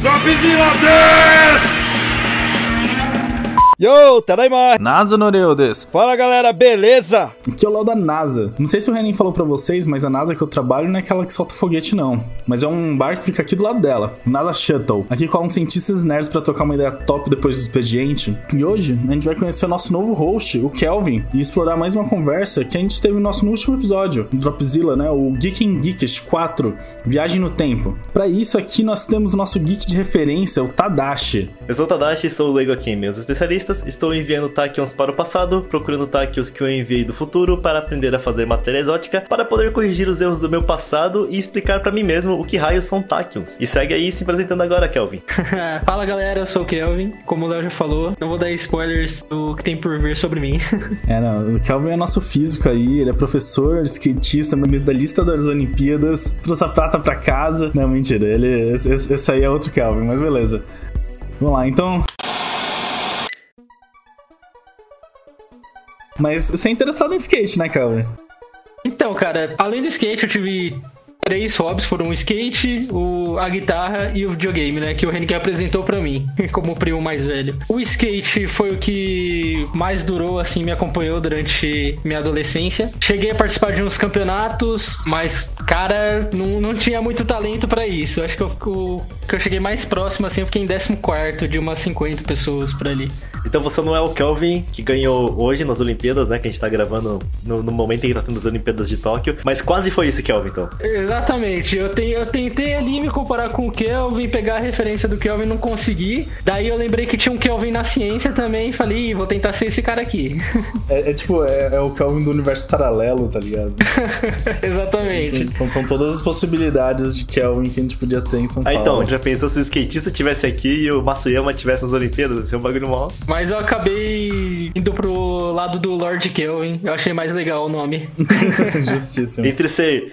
Dropzilla des! Yo, tadaima! NASA Noreu desu. Fala galera, beleza? Aqui é o Léo da NASA. Não sei se o Renan falou pra vocês, mas a NASA que eu trabalho não é aquela que solta foguete, não. Mas é um barco que fica aqui do lado dela. O NASA Shuttle. Aqui colam cientistas nerds pra tocar uma ideia top depois do expediente. E hoje a gente vai conhecer o nosso novo host, o Kelvin, e explorar mais uma conversa que a gente teve no nosso último episódio, do Dropzilla, né? O Geek in Geekest 4, Viagem no Tempo. Pra isso aqui nós temos o nosso geek de referência, o Tadashi. Eu sou o Tadashi e sou o Lego aqui, meus especialistas. Estou enviando Tachyons para o passado, procurando Tachyons que eu enviei do futuro para aprender a fazer matéria exótica, para poder corrigir os erros do meu passado e explicar para mim mesmo o que raios são Tachyons. E segue aí se apresentando agora, Kelvin. Fala galera, eu sou o Kelvin. Como o Léo já falou, não vou dar spoilers do que tem por vir sobre mim. É, não, o Kelvin é nosso físico aí, ele é professor, skatista, medalhista das Olimpíadas, trouxe a prata pra casa. Não, mentira, ele, esse, esse aí é outro Kelvin, mas beleza. Vamos lá, então. Mas você é interessado em skate, né, Kelvin? Então, cara, além do skate, eu tive três hobbies foram o skate, o, a guitarra e o videogame, né? Que o Henrique apresentou para mim, como primo mais velho. O skate foi o que mais durou, assim, me acompanhou durante minha adolescência. Cheguei a participar de uns campeonatos, mas, cara, não, não tinha muito talento para isso. Acho que eu, o, que eu cheguei mais próximo, assim, eu fiquei em 14 de umas 50 pessoas por ali. Então você não é o Kelvin que ganhou hoje nas Olimpíadas, né? Que a gente tá gravando no, no momento em que tá tendo as Olimpíadas de Tóquio. Mas quase foi esse Kelvin, então. Exatamente. Eu, te, eu tentei ali me comparar com o Kelvin, pegar a referência do Kelvin não consegui. Daí eu lembrei que tinha um Kelvin na ciência também e falei, vou tentar ser esse cara aqui. É, é tipo, é, é, o Kelvin do universo paralelo, tá ligado? Exatamente. São, são, todas as possibilidades de Kelvin que a gente podia ter em São ah, Paulo. Ah, então, já pensou se o skatista tivesse aqui e o Masuyama tivesse nas Olimpíadas? Esse é um bagulho mó. Mas eu acabei indo pro lado do Lord Kelvin. Eu achei mais legal o nome. Justíssimo. Entre ser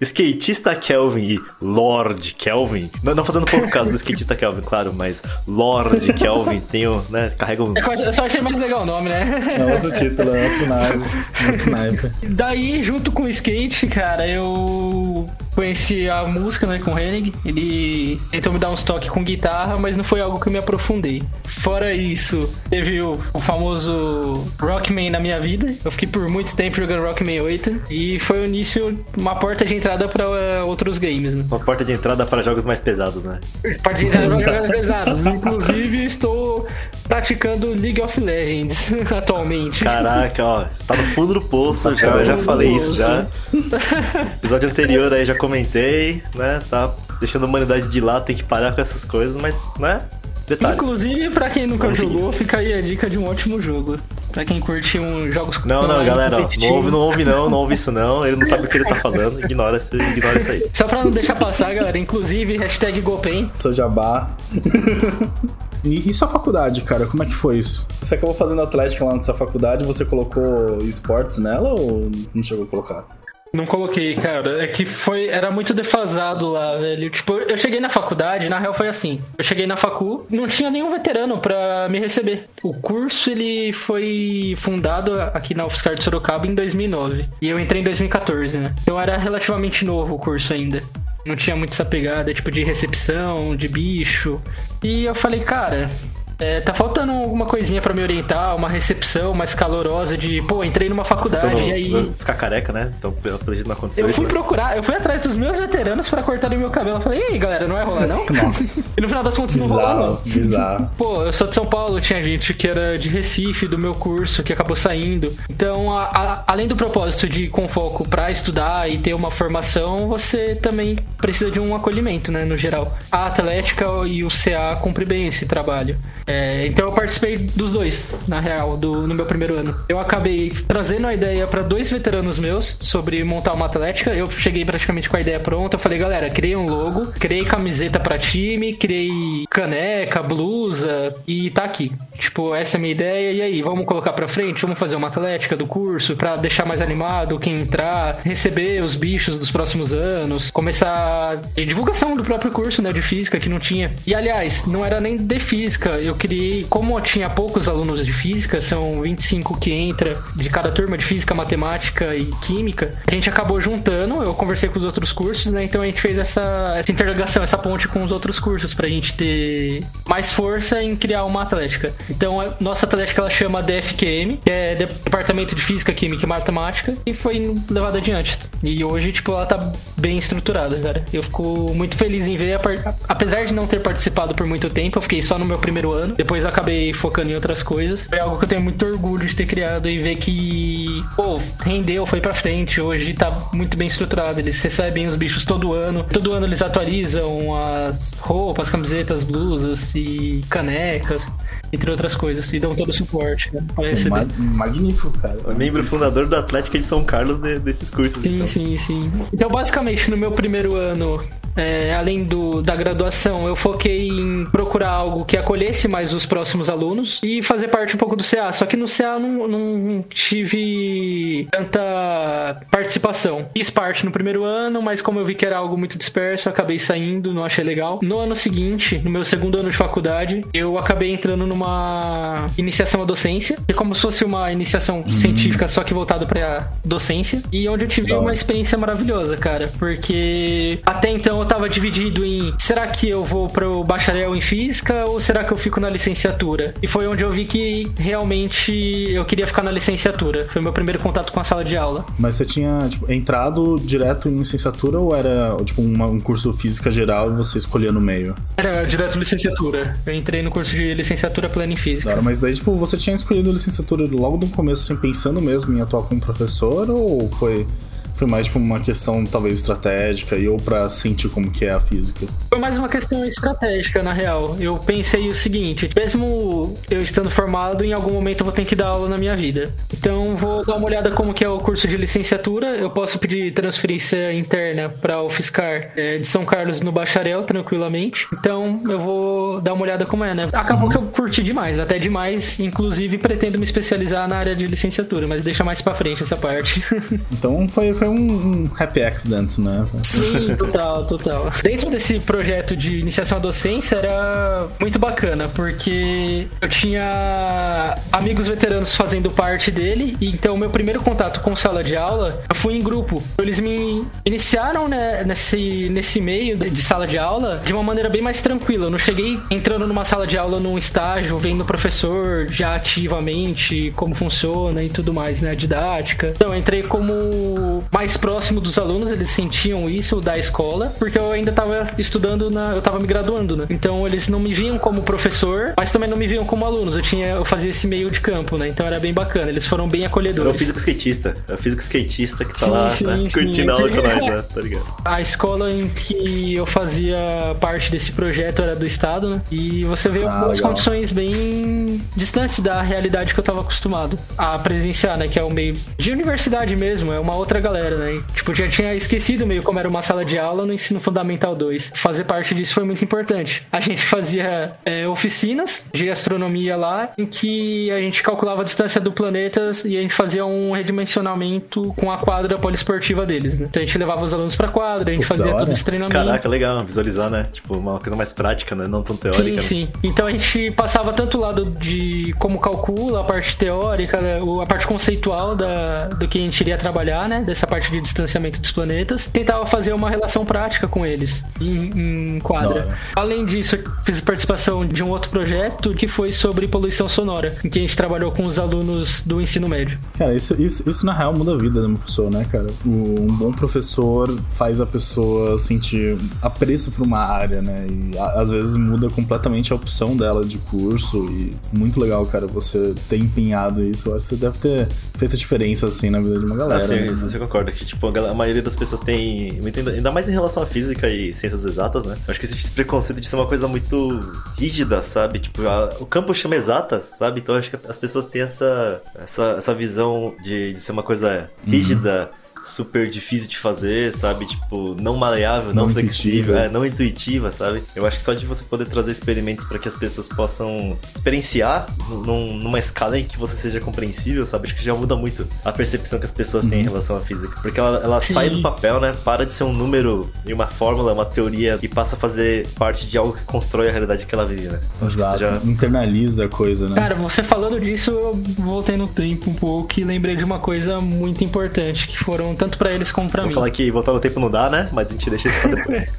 skatista Kelvin e Lord Kelvin. Não, não fazendo pouco caso do skatista Kelvin, claro, mas Lord Kelvin tem o, né, carrega um... Eu só achei mais legal o nome, né? É outro título, é outro naipe. Outro naipe. Daí, junto com o skate, cara, eu conheci a música, né, com o Hennig. Ele tentou me dar uns toques com guitarra, mas não foi algo que eu me aprofundei. Fora isso, teve o, o famoso Rockman na minha vida. Eu fiquei por muito tempo jogando Rockman 8 e foi o início, uma porta de entrada para uh, outros games. Né? Uma porta de entrada para jogos mais pesados, né? Porta de entrada para jogos mais pesados. Inclusive, estou praticando League of Legends atualmente. Caraca, ó, você tá no fundo do poço, já, eu já falei isso já. Episódio anterior aí já comentei, né? Tá deixando a humanidade de lado, tem que parar com essas coisas, mas, né? Detalhe. Inclusive, pra quem nunca Vamos jogou, seguir. fica aí a dica de um ótimo jogo. Pra quem curte um jogos Não, não, galera, ó, não ouve, não ouve não, não ouve isso não. Ele não sabe o que ele tá falando, ignora, ignora isso aí. Só pra não deixar passar, galera, inclusive, hashtag Gopen. Sou jabá. E, e, sua faculdade, cara, como é que foi isso? Você acabou fazendo atlética lá na sua faculdade, você colocou esportes nela ou não chegou a colocar? Não coloquei, cara. É que foi. Era muito defasado lá, velho. Tipo, eu cheguei na faculdade, na real foi assim. Eu cheguei na facu, não tinha nenhum veterano pra me receber. O curso, ele foi fundado aqui na UFSCar de Sorocaba em 2009. E eu entrei em 2014, né? Então era relativamente novo o curso ainda. Não tinha muito essa pegada, tipo, de recepção, de bicho. E eu falei, cara, é, tá faltando alguma coisinha para me orientar, uma recepção mais calorosa de, pô, entrei numa faculdade então, e aí. Ficar careca, né? Então, pelo jeito não aconteceu. Eu fui isso, né? procurar, eu fui atrás dos meus veteranos para cortarem meu cabelo. Eu falei, e aí, galera, não vai rolar, não? Nossa. e no final das contas bizarro, não rolou, não. Bizarro. Pô, eu sou de São Paulo, tinha gente que era de Recife, do meu curso, que acabou saindo. Então, a, a, além do propósito de ir com foco pra estudar e ter uma formação, você também precisa de um acolhimento, né, no geral. A Atlética e o CA cumprem bem esse trabalho. É, então eu participei dos dois, na real, do, no meu primeiro ano. Eu acabei trazendo a ideia para dois veteranos meus sobre montar uma atlética. Eu cheguei praticamente com a ideia pronta. Eu falei, galera, criei um logo, criei camiseta para time, criei caneca, blusa e tá aqui. Tipo, essa é a minha ideia, e aí, vamos colocar pra frente? Vamos fazer uma atlética do curso pra deixar mais animado quem entrar, receber os bichos dos próximos anos, começar a divulgação do próprio curso, né, de física que não tinha. E aliás, não era nem de física, eu criei, como tinha poucos alunos de física, são 25 que entra de cada turma de física, matemática e química, a gente acabou juntando, eu conversei com os outros cursos, né, então a gente fez essa, essa interligação, essa ponte com os outros cursos pra gente ter mais força em criar uma atlética. Então, a nossa atlética ela chama DFQM, que é Departamento de Física, Química e Matemática, e foi levada adiante. E hoje, tipo, ela tá bem estruturada, cara. Eu fico muito feliz em ver, apesar de não ter participado por muito tempo, eu fiquei só no meu primeiro ano, depois acabei focando em outras coisas. É algo que eu tenho muito orgulho de ter criado e ver que, pô, rendeu, foi pra frente, hoje tá muito bem estruturado. Eles recebem os bichos todo ano, todo ano eles atualizam as roupas, camisetas, blusas e canecas entre outras coisas, e dão todo o suporte né, para receber. Magnífico, cara. O membro fundador do Atlético de São Carlos de, desses cursos. Sim, então. sim, sim. Então, basicamente, no meu primeiro ano, é, além do, da graduação, eu foquei em procurar algo que acolhesse mais os próximos alunos e fazer parte um pouco do CA. Só que no CA não, não tive tanta participação. Fiz parte no primeiro ano, mas como eu vi que era algo muito disperso, eu acabei saindo, não achei legal. No ano seguinte, no meu segundo ano de faculdade, eu acabei entrando numa iniciação à docência, que é como se fosse uma iniciação uhum. científica, só que voltado para docência, e onde eu tive uma experiência maravilhosa, cara, porque até então eu tava dividido em será que eu vou pro bacharel em física ou será que eu fico na licenciatura? E foi onde eu vi que realmente eu queria ficar na licenciatura. Foi meu primeiro contato com a sala de aula. Mas você tinha tipo, entrado direto em licenciatura ou era tipo uma, um curso física geral e você escolhia no meio? Era direto licenciatura. Eu entrei no curso de licenciatura plena em física. Claro, mas daí tipo você tinha escolhido licenciatura logo no começo, assim, pensando mesmo em atuar como professor ou foi foi mais tipo uma questão talvez estratégica e ou para sentir como que é a física? Foi mais uma questão estratégica, na real. Eu pensei o seguinte, mesmo eu estando formado, em algum momento eu vou ter que dar aula na minha vida. Então vou dar uma olhada como que é o curso de licenciatura. Eu posso pedir transferência interna para o Fiscar é, de São Carlos no bacharel, tranquilamente. Então eu vou dar uma olhada como é, né? Acabou que eu curti demais, até demais. Inclusive pretendo me especializar na área de licenciatura, mas deixa mais para frente essa parte. então foi, foi um, um happy accident, né? Sim, total, total. Dentro desse projeto de iniciação à docência era muito bacana, porque eu tinha amigos veteranos fazendo parte dele, e então meu primeiro contato com sala de aula, eu fui em grupo. Eles me iniciaram né, nesse, nesse meio de sala de aula de uma maneira bem mais tranquila. Eu não cheguei entrando numa sala de aula num estágio, vendo o professor já ativamente como funciona e tudo mais, né? A didática. Então, eu entrei como mais próximo dos alunos, eles sentiam isso da escola, porque eu ainda tava estudando na. Eu tava me graduando, né? Então eles não me viam como professor, mas também não me viam como alunos. Eu tinha. Eu fazia esse meio de campo, né? Então era bem bacana. Eles foram bem acolhedores. Era o físico skatista. É o físico skatista que tá sim, lá, sim, né? sim. curtindo a aula com nós, né? Tá ligado? A escola em que eu fazia parte desse projeto era do estado, né? E você vê ah, algumas legal. condições bem distantes da realidade que eu tava acostumado a presenciar, né? Que é o meio de universidade mesmo, é uma outra galera, né? Tipo, já tinha esquecido meio como era uma sala de aula no ensino fundamental 2. Fazer parte disso foi muito importante. A gente fazia é, oficinas de astronomia lá, em que a gente calculava a distância do planeta e a gente fazia um redimensionamento com a quadra poliesportiva deles, né? Então a gente levava os alunos pra quadra, a gente Pô, fazia todo esse treinamento. Caraca, legal, visualizar, né? Tipo, uma coisa mais prática, né? Não tão teórica. Sim, né? sim. Então a gente passava tanto o lado de como calcula, a parte teórica, a parte conceitual da, do que a gente iria trabalhar, né? Dessa parte de distanciamento dos planetas, tentava fazer uma relação prática com eles em, em quadra. Além disso, eu fiz participação de um outro projeto que foi sobre poluição sonora, em que a gente trabalhou com os alunos do ensino médio. Cara, isso, isso, isso na real muda a vida de uma pessoa, né, cara? Um bom professor faz a pessoa sentir apreço por uma área, né? E às vezes muda completamente a opção dela de curso e muito legal, cara, você ter empenhado isso. Eu acho que você deve ter feito diferença, assim, na vida de uma galera. Ah, sim, né? você concorda que, tipo, a maioria das pessoas tem. Ainda mais em relação à física e ciências exatas, né? Eu acho que existe preconceito de ser uma coisa muito rígida, sabe? Tipo, a, o campo chama exatas, sabe? Então acho que as pessoas têm essa, essa, essa visão de, de ser uma coisa rígida. Uhum super difícil de fazer, sabe? Tipo, não maleável, não, Não flexível, intuitiva. é, não intuitiva, sabe? Eu acho que só de você poder trazer experimentos para que as pessoas possam experienciar num- numa escala em que você seja compreensível, sabe? Acho que já muda muito a percepção que as pessoas têm em Uhum. relação à física. Porque ela, ela Sim. sai do papel, né? Para de ser um número e uma fórmula, uma teoria e passa a fazer parte de algo que constrói a realidade que ela vive, né? Exato. já- Internaliza a coisa, né? Cara, você falando disso, eu voltei no tempo um pouco e lembrei de uma coisa muito importante, que foram tanto pra eles como pra Vou mim. falar que voltar no tempo não dá, né? Mas a gente deixa isso pra depois.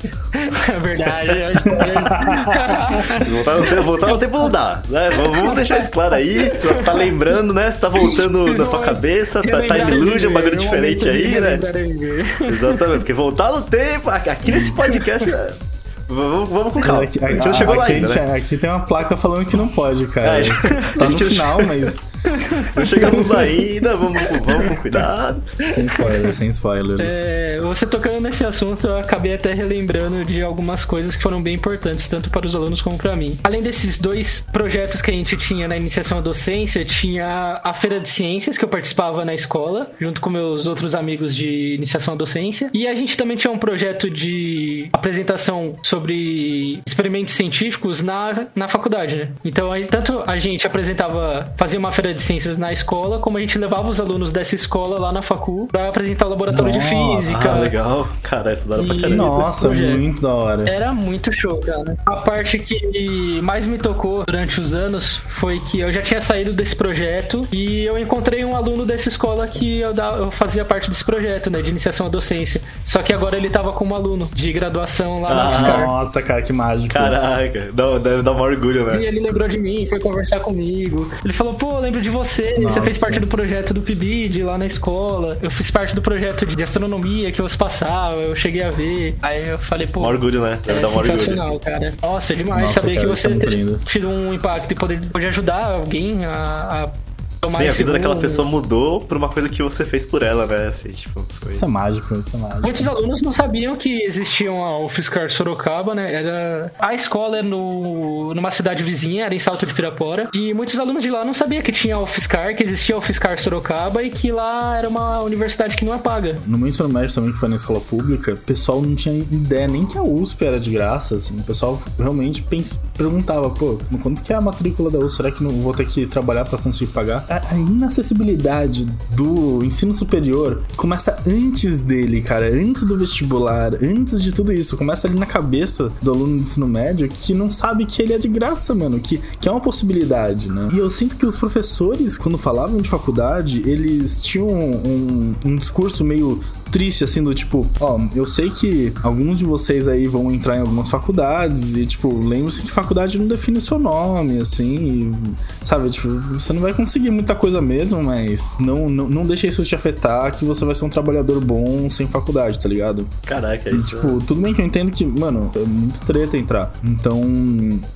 É verdade, é voltar, no tempo, voltar no tempo não dá, né? Vamos, deixar isso claro aí. Você tá lembrando, né? Você tá voltando na sua cabeça, tá time illusion, um bagulho diferente aí, né? Exatamente, porque voltar no tempo, aqui nesse podcast. é- Vamos, vamos com calma. Aqui, a gente não chegou lá aqui, a ainda, gente- né? aqui tem uma placa falando que não pode, cara. É, tá a no gente- final, mas Não chegamos lá ainda, vamos, com- vamos com cuidado. sem spoiler, sem spoiler. É, você tocando nesse assunto, eu acabei até relembrando de algumas coisas que foram bem importantes, tanto para os alunos como para mim. Além desses dois projetos que a gente tinha na iniciação à docência, tinha a Feira de Ciências, que eu participava na escola, junto com meus outros amigos de iniciação à docência. E a gente também tinha um projeto de apresentação sobre experimentos científicos na, na faculdade, né? Então, aí, tanto a gente apresentava, fazia uma feira de ciências na escola, como a gente levava os alunos dessa escola lá na facu pra apresentar o laboratório de Nossa, física. Ah, legal. Cara, essa dá pra E- caramba. Nossa, projeto. muito da hora. Era muito show, cara. A parte que mais me tocou durante os anos foi que eu já tinha saído desse projeto e eu encontrei um aluno dessa escola que eu, da- eu fazia parte desse projeto, né, de iniciação à docência. Só que agora ele tava como aluno de graduação lá na Ah, UFSCar. Nossa, cara, que mágico. Caraca, dá, deve dar um orgulho, E né? ele lembrou de mim, foi conversar comigo. Ele falou, pô, lembro de você. Você Nossa. fez parte do projeto do PIBID lá na escola. Eu fiz parte do projeto de astronomia que você passava, eu cheguei a ver. Aí eu falei, pô. Um orgulho, né? Deve É um orgulho. sensacional, cara. Nossa, é demais Nossa, saber cara, que você ter lindo. tido um impacto e poder, poder ajudar alguém a, a Sim, a vida daquela pessoa mudou por uma coisa que você fez por ela, né? Assim, tipo, foi... Isso é mágico, isso é mágico. Muitos alunos não sabiam que existia a UFSCar Sorocaba, né? Era a escola é no numa cidade vizinha, era em Salto de Pirapora, e muitos alunos de lá não sabiam que tinha a UFSCar, que existia a UFSCar Sorocaba e que lá era uma universidade que não é paga. No meu ensino médio também, que foi na escola pública, o pessoal não tinha ideia nem que a USP era de graça, assim. O pessoal realmente pens- perguntava, pô, quanto que é a matrícula da USP? Será que não vou ter que trabalhar pra conseguir pagar? A, inacessibilidade do ensino superior começa antes dele, cara. Antes do vestibular, antes de tudo isso. Começa ali na cabeça do aluno do ensino médio que não sabe que ele é de graça, mano. Que, que é uma possibilidade, né? E eu sinto que os professores, quando falavam de faculdade, eles tinham um, um discurso meio triste, assim, do tipo, ó, eu sei que alguns de vocês aí vão entrar em algumas faculdades e, tipo, lembre-se que faculdade não define seu nome, assim, e, sabe, tipo, você não vai conseguir muita coisa mesmo, mas não, não, não deixe isso te afetar que você vai ser um trabalhador bom sem faculdade, tá ligado? Caraca, E, isso. tipo, tudo bem que eu entendo que, mano, é muito treta entrar. Então,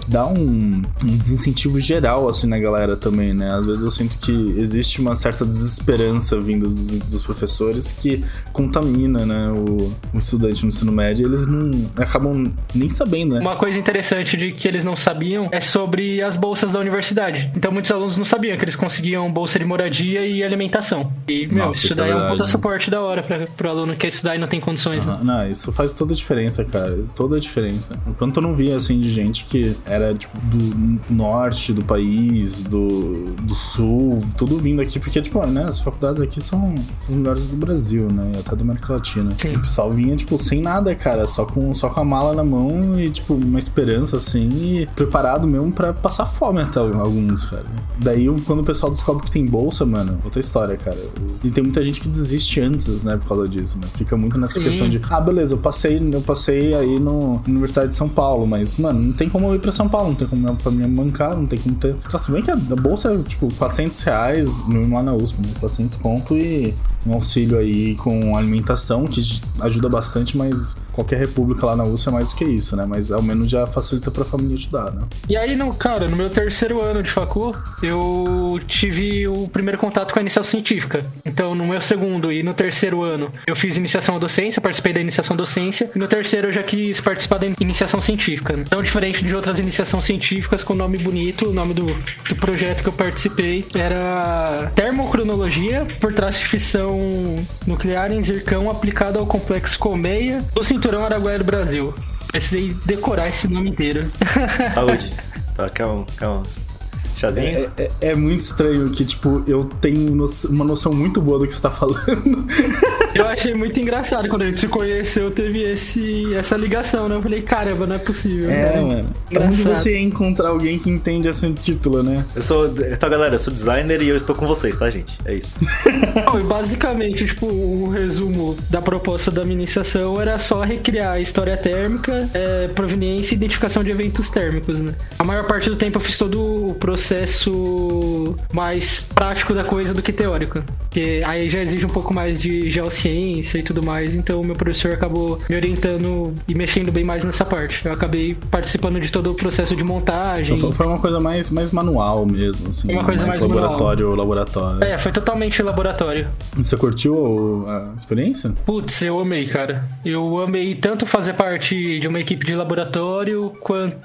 dá um, um desincentivo geral, assim, na galera também, né? Às vezes eu sinto que existe uma certa desesperança vindo dos, dos professores que contamina, né, o, o estudante no ensino médio. Eles não acabam nem sabendo, né? Uma coisa interessante de que eles não sabiam é sobre as bolsas da universidade. Então muitos alunos não sabiam que eles conseguiam bolsa de moradia e alimentação. E, meu, Nossa, isso é daí é um puta suporte da hora pra, pro aluno que quer estudar e não tem condições, né? Aham, Não, isso faz toda a diferença, cara. Toda a diferença. O quanto eu não via, assim, de gente que era, tipo, do norte do país, do, do sul, tudo vindo aqui, porque, tipo, né, as faculdades aqui são as melhores do Brasil, né, e até da América Latina. Sim. O pessoal vinha, tipo, sem nada, cara, só com, só com a mala na mão e, tipo, uma esperança, assim, e preparado mesmo pra passar fome até alguns, cara. Daí, quando o pessoal descobre que tem bolsa, mano, outra história, cara. E tem muita gente que desiste antes, né, por causa disso, né? Fica muito nessa Sim. questão de, ah, beleza, eu passei, eu passei aí no, na Universidade de São Paulo, mas, mano, não tem como eu ir pra São Paulo, não tem como minha família me bancar, não tem como ter. Cara, tudo bem que a, bolsa é, tipo, 400 reais, mesmo lá na USP, né? 400 conto e um auxílio aí com alimentação, que ajuda bastante, mas qualquer república lá na Rússia é mais do que isso, né? Mas ao menos já facilita pra família estudar, né? E aí, no, cara, no meu terceiro ano de facu, eu tive o primeiro contato com a iniciação científica. Então, no meu segundo e no terceiro ano, eu fiz iniciação à docência, participei da iniciação à docência. E no terceiro, eu já quis participar da iniciação científica. Então, diferente de outras iniciações científicas com nome bonito, o nome do, do projeto que eu participei era Termocronologia por trás de fissão nuclear em zircão aplicado ao complexo Colmeia Cinturão Araguaia do Brasil. Precisei decorar esse nome inteiro. Saúde. Tá, calma, calma. Chazinho? É, é, é muito estranho que, tipo, eu tenho no- uma noção muito boa do que você tá falando. Eu achei muito engraçado quando a gente se conheceu, teve esse, essa ligação, né? Eu falei, caramba, não é possível. É, mano. Pra onde você encontrar alguém que entende esse título, né? Eu sou. Então, galera, eu sou designer e eu estou com vocês, tá, gente? É isso. Não, e basicamente, tipo, o resumo da proposta da minha iniciação era só recriar a história térmica, é, proveniência e identificação de eventos térmicos, né? A maior parte do tempo eu fiz todo o processo mais prático da coisa do que teórico. Porque aí já exige um pouco mais de geociência e tudo mais, então o meu professor acabou me orientando e mexendo bem mais nessa parte. Eu acabei participando de todo o processo de montagem. Então, foi uma coisa mais, mais manual mesmo, assim. Uma coisa mais manual. laboratório, laboratório. É, foi totalmente laboratório. Você curtiu a experiência? Putz, eu amei, cara. Eu amei tanto fazer parte de uma equipe de laboratório quanto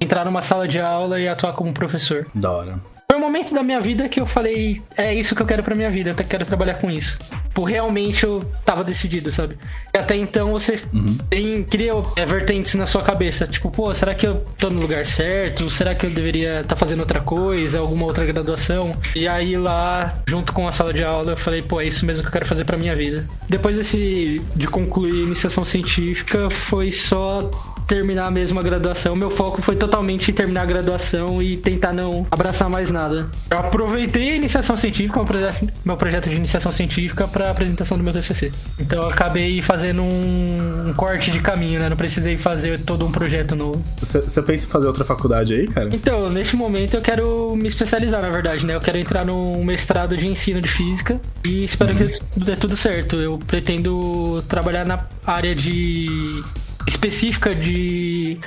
entrar numa sala de aula e atuar como professor. Da hora. Foi um momento da minha vida que eu falei, é isso que eu quero pra minha vida, eu quero trabalhar com isso. Tipo, realmente eu tava decidido, sabe? E até então você tem, cria é, vertentes na sua cabeça. Tipo, pô, será que eu tô no lugar certo? Será que eu deveria estar fazendo outra coisa, alguma outra graduação? E aí lá, junto com a sala de aula, eu falei, pô, é isso mesmo que eu quero fazer pra minha vida. Depois desse, de concluir a iniciação científica, foi só terminar mesmo a graduação. Meu foco foi totalmente em terminar a graduação e tentar não abraçar mais nada. Eu aproveitei a iniciação científica, meu projeto, meu projeto de iniciação científica, para apresentação do meu TCC. Então eu acabei fazendo um, um corte de caminho, né? Não precisei fazer todo um projeto novo. Você você pensa em fazer outra faculdade aí, cara? Então, neste momento eu quero me especializar, na verdade, né? Eu quero entrar num mestrado de ensino de física e espero que dê tudo certo. Eu pretendo trabalhar na área de específica de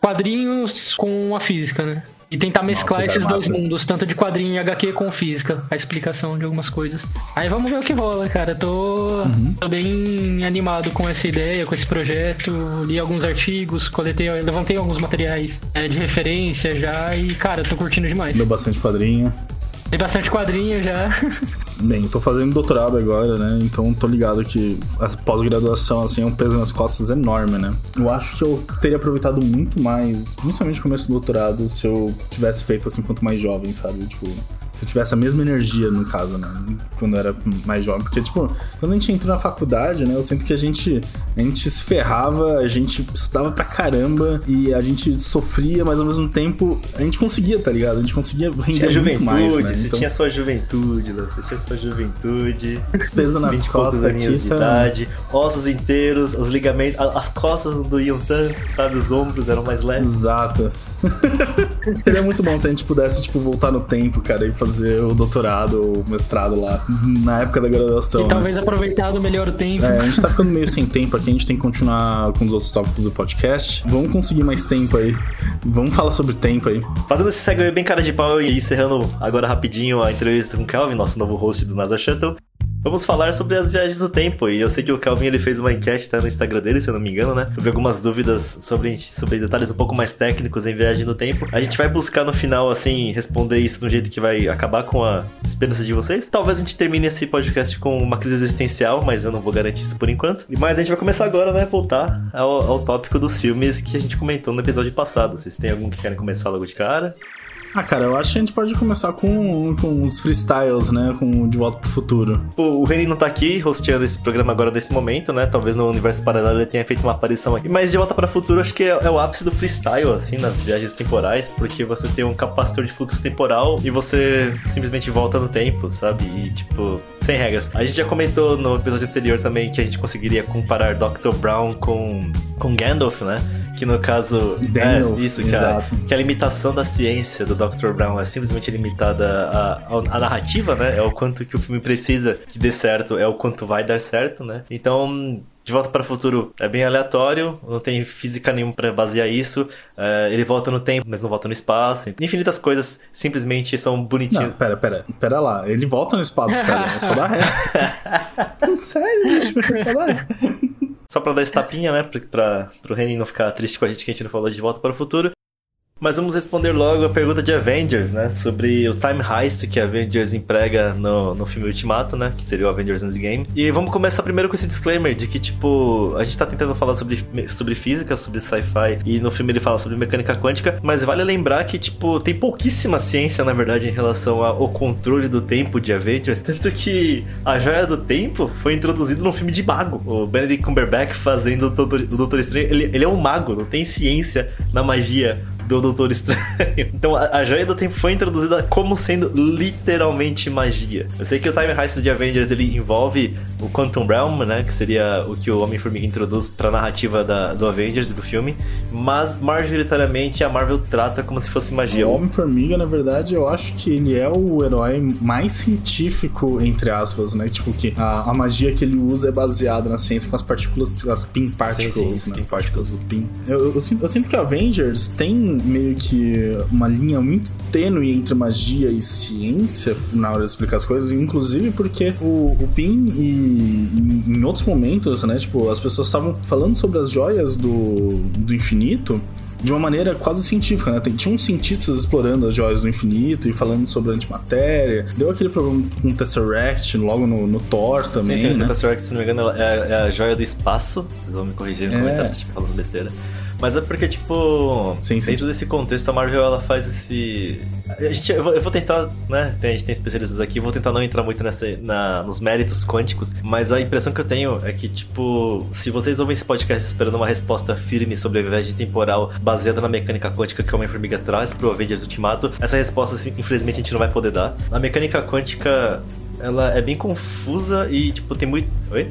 quadrinhos com a física, né? E tentar mesclar Nossa, esses cara, dois massa. mundos, tanto de quadrinho e HQ com física, a explicação de algumas coisas. Aí vamos ver o que rola, cara. Tô, tô bem animado com essa ideia, com esse projeto. Li alguns artigos, coletei, levantei alguns materiais é, de referência já e, cara, tô curtindo demais. Deu bastante quadrinho. Tem bastante quadrinho já. Bem, tô fazendo doutorado agora, né? Então tô ligado que a pós-graduação, assim, é um peso nas costas enorme, né? Eu acho que eu teria aproveitado muito mais, principalmente no começo do doutorado, se eu tivesse feito assim quanto mais jovem, sabe? Tipo, se eu tivesse a mesma energia, no caso, né? Quando eu era mais jovem. Porque, tipo, quando a gente entrou na faculdade, né? Eu sinto que a gente, a gente se ferrava, a gente estudava pra caramba e a gente sofria, mas ao mesmo tempo a gente conseguia, tá ligado? A gente conseguia render Tinha muito juventude, mais, né? você Então, tinha sua juventude, você tinha sua juventude. peso nas 20 poucos costas aqui, de tá... idade, ossos inteiros, os ligamentos, as costas não doíam tanto, sabe? Os ombros eram mais leves. Exato. Seria muito bom se a gente pudesse, tipo, voltar no tempo, cara, e fazer o doutorado ou o mestrado lá, na época da graduação. E né? talvez aproveitado melhor o tempo. É, a gente tá ficando meio sem tempo aqui, a gente tem que continuar com os outros tópicos do podcast. Vamos conseguir mais tempo aí. Vamos falar sobre tempo aí. Fazendo esse segue bem cara de pau e encerrando agora rapidinho a entrevista com o Calvin, nosso novo host do NASA Shuttle. Vamos falar sobre as viagens do tempo. E eu sei que o Calvin ele fez uma enquete tá, no Instagram dele, se eu não me engano, né? Sobre algumas dúvidas sobre, sobre detalhes um pouco mais técnicos em viagem no tempo. A gente vai buscar no final, assim, responder isso de um jeito que vai acabar com a esperança de vocês. Talvez a gente termine esse podcast com uma crise existencial, mas eu não vou garantir isso por enquanto. Mas a gente vai começar agora, né? Voltar ao, ao tópico dos filmes que a gente comentou no episódio passado. Vocês têm algum que querem começar logo de cara? Ah, cara, eu acho que a gente pode começar com, com os freestyles, né? Com De Volta pro Futuro. Pô, o Reni não tá aqui hosteando esse programa agora nesse momento, né? Talvez no universo paralelo ele tenha feito uma aparição aqui. Mas de volta para futuro, acho que é, é o ápice do freestyle, assim, nas viagens temporais, porque você tem um capacitor de fluxo temporal e você simplesmente volta no tempo, sabe? E tipo, sem regras. A gente já comentou no episódio anterior também que a gente conseguiria comparar Dr. Brown com, com Gandalf, né? Que no caso. Daniel, é, isso, que a, que a limitação da ciência do Dr. Brown é simplesmente limitada à, narrativa, né? É o quanto que o filme precisa que dê certo, é o quanto vai dar certo, né? Então. De Volta para o Futuro é bem aleatório, não tem física nenhuma pra basear isso. É, ele volta no tempo, mas não volta no espaço. Infinitas coisas simplesmente são Não, bonitinhas. pera, pera, pera lá. Ele volta no espaço, cara. É só dar ré. Sério, gente, é só dar ré. Só pra dar esse tapinha, né? Pra, pra, pro Renin não ficar triste com a gente que a gente não falou de Volta para o Futuro. Mas vamos responder logo a pergunta de Avengers, né? Sobre o time heist que Avengers emprega no, no filme Ultimato, né? Que seria o Avengers Endgame. E vamos começar primeiro com esse disclaimer de que, tipo, a gente tá tentando falar sobre, sobre física, sobre sci-fi, e no filme ele fala sobre mecânica quântica, mas vale lembrar que, tipo, tem pouquíssima ciência, na verdade, em relação ao controle do tempo de Avengers, tanto que a joia do tempo foi introduzido num filme de mago. O Benedict Cumberbatch fazendo o Doutor, o Doutor Estranho, ele, ele é um mago, não tem ciência na magia do Doutor Estranho. Então a, a joia do tempo foi introduzida como sendo literalmente magia. Eu sei que o Time Heist de Avengers ele envolve o Quantum Realm, né, que seria o que o Homem-Formiga introduz pra narrativa da, do Avengers e do filme, mas majoritariamente a Marvel trata como se fosse magia. O Homem-Formiga, na verdade, eu acho que ele é o herói mais científico, entre aspas, né? Tipo, que a, a magia que ele usa é baseada na ciência com as partículas, as pin particles, sim, né? skin As particles. pin. Eu, eu, sinto, eu sinto que Avengers tem meio que uma linha muito tênue entre magia e ciência na hora de explicar as coisas, inclusive porque o, o Pin e em, outros momentos, né? Tipo, as pessoas estavam falando sobre as joias do, do infinito de uma maneira quase científica, né? Tinha uns cientistas explorando as joias do infinito e falando sobre a antimatéria. Deu aquele problema com o Tesseract logo no, no Thor também, sim, sim, né? o Tesseract, se não me engano, é, é a joia do espaço. Vocês vão me corrigir nos É. comentários se estiver falando besteira. Mas é porque, tipo, Sim, sim. dentro desse contexto, a Marvel ela faz esse. A gente, eu, vou, eu vou tentar, né? tem- a gente tem especialistas aqui, vou tentar não entrar muito nessa, na, nos méritos quânticos, mas a impressão que eu tenho é que, tipo, se vocês ouvem esse podcast esperando uma resposta firme sobre a viagem temporal baseada na mecânica quântica que o Homem-Formiga traz pro Avengers Ultimato, essa resposta, assim, infelizmente, a gente não vai poder dar. A mecânica quântica. Ela é bem confusa e, tipo, tem muito. Oi?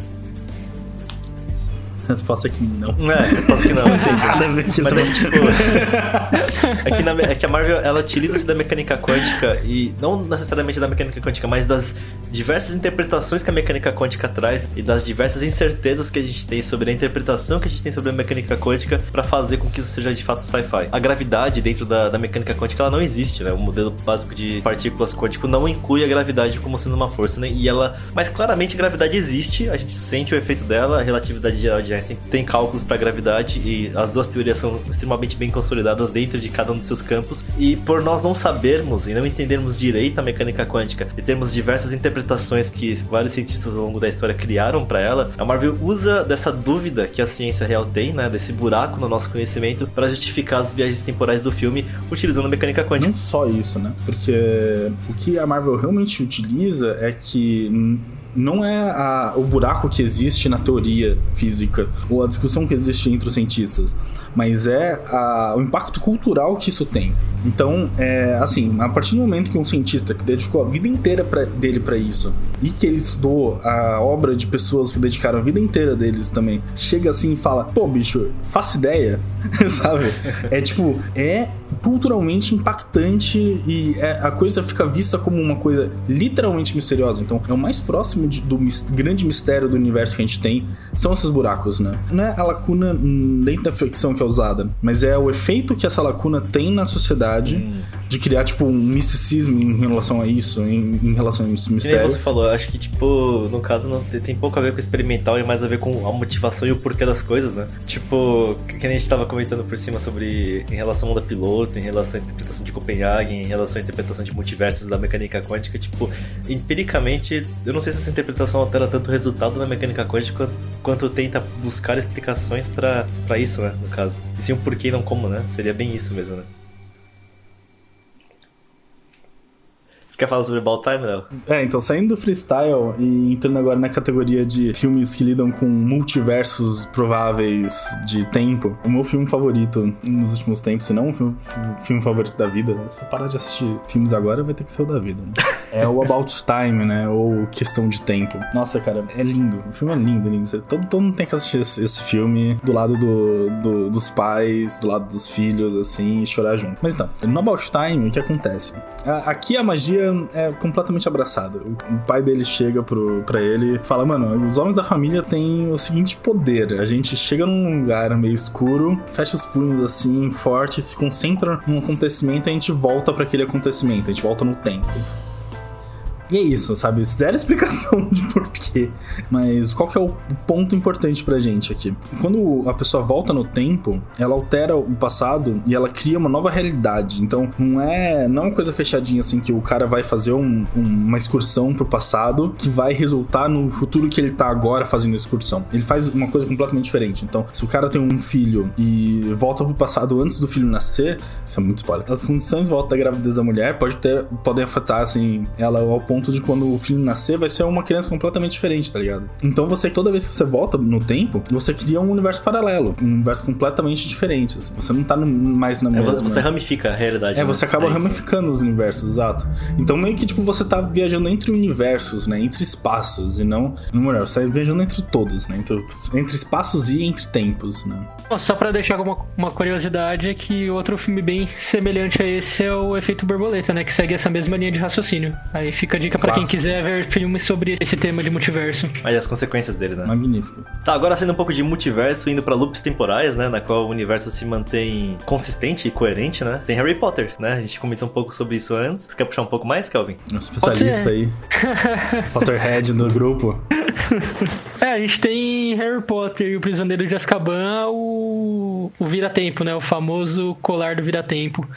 Resposta é que não. É, resposta que não. Mas, Tem nada a ver que mas não. é que, tipo. é, que na- é que a Marvel ela utiliza-se da mecânica quântica e não necessariamente da mecânica quântica, mas das diversas interpretações que a mecânica quântica traz e das diversas incertezas que a gente tem sobre a interpretação que a gente tem sobre a mecânica quântica para fazer com que isso seja de fato sci-fi. A gravidade dentro da, da mecânica quântica ela não existe, né? O modelo básico de partículas quântico não inclui a gravidade como sendo uma força, né? E ela, mas claramente a gravidade existe, a gente sente o efeito dela, a relatividade geral de Einstein tem cálculos para gravidade e as duas teorias são extremamente bem consolidadas dentro de cada um dos seus campos. E por nós não sabermos e não entendermos direito a mecânica quântica e termos diversas interpretações que vários cientistas ao longo da história criaram para ela, a Marvel usa dessa dúvida que a ciência real tem, né, desse buraco no nosso conhecimento para justificar as viagens temporais do filme utilizando a mecânica quântica. Não só isso, né? Porque o que a Marvel realmente utiliza é que não é a- o buraco que existe na teoria física ou a discussão que existe entre os cientistas, mas é a- o impacto cultural que isso tem. Então, é, assim, a partir do momento que um cientista que dedicou a vida inteira pra- dele para isso e que ele estudou a obra de pessoas que dedicaram a vida inteira deles também, chega assim e fala: pô, bicho, faço ideia, sabe? É tipo, é culturalmente impactante e é- a coisa fica vista como uma coisa literalmente misteriosa. Então, é o mais próximo de- do mis- grande mistério do universo que a gente tem são esses buracos, né? Não é a lacuna hum, dentro da ficção que é usada, mas é o efeito que essa lacuna tem na sociedade de criar, tipo, um misticismo em relação a isso, em, em relação a esse Que mistério. você falou, acho que, tipo, no caso não tem, pouco a ver com o experimental e mais a ver com a motivação e o porquê das coisas, né? Tipo, que que a gente tava comentando por cima sobre em relação ao da piloto, em relação à interpretação de Copenhague, em relação à interpretação de multiversos da mecânica quântica, tipo, empiricamente, eu não sei se essa interpretação altera tanto o resultado da mecânica quântica quanto, tenta buscar explicações pra isso, né? No caso. E sim o porquê e não como, né? Seria bem isso mesmo, né? Quer falar sobre About Time, Léo? É, então saindo do freestyle e entrando agora na categoria de filmes que lidam com multiversos prováveis de tempo, o meu filme favorito nos últimos tempos, se não o filme, filme favorito da vida, né? se parar de assistir filmes agora, vai ter que ser o da vida. Né? É o About Time, né? Ou Questão de Tempo. Nossa, cara, é lindo. O filme é lindo, lindo. Todo, todo mundo tem que assistir esse, esse filme do lado do, do, dos pais, do lado dos filhos, assim, e chorar junto. Mas então, no About Time, o que acontece? Aqui a magia é completamente abraçada. O pai dele chega pro, pra ele e fala: Mano, os homens da família têm o seguinte poder. A gente chega num lugar meio escuro, fecha os punhos assim, forte, se concentra num acontecimento e a gente volta para aquele acontecimento. A gente volta no tempo. E é isso, sabe? Zero explicação de porquê. Mas qual que é o ponto importante pra gente aqui? Quando a pessoa volta no tempo, ela altera o passado e ela cria uma nova realidade. Então, não é, não é uma coisa fechadinha assim que o cara vai fazer um, um, uma excursão pro passado que vai resultar no futuro que ele tá agora fazendo excursão. Ele faz uma coisa completamente diferente. Então, se o cara tem um filho e volta pro passado antes do filho nascer, isso é muito spoiler. As condições de volta da gravidez da mulher pode ter, podem afetar assim ela ao ponto ponto de quando o filho nascer, vai ser uma criança completamente diferente, tá ligado? Então você, toda vez que você volta no tempo, você cria um universo paralelo, um universo completamente diferente, assim. Você não tá no, mais na é, mesma... Você ramifica a realidade. É, né? você acaba é ramificando os universos, exato. Então meio que, tipo, você tá viajando entre universos, né? Entre espaços, e não... No melhor, você tá viajando entre todos, né? Entre, entre espaços e entre tempos, né? Só pra deixar uma, uma curiosidade, é que outro filme bem semelhante a esse é o Efeito Borboleta, né? Que segue essa mesma linha de raciocínio. Aí fica a dica para quem quiser ver filmes sobre esse tema de multiverso. Aí as consequências dele, né? Magnífico. Tá, agora sendo um pouco de multiverso, indo para loops temporais, né? Na qual o universo se mantém consistente e coerente, né? Tem Harry Potter, né? A gente comentou um pouco sobre isso antes. Você quer puxar um pouco mais, Kelvin? Um especialista aí. Potterhead no grupo. É, a gente tem Harry Potter e o Prisioneiro de Azkaban, o, o Vira-Tempo, né? O famoso colar do Vira-Tempo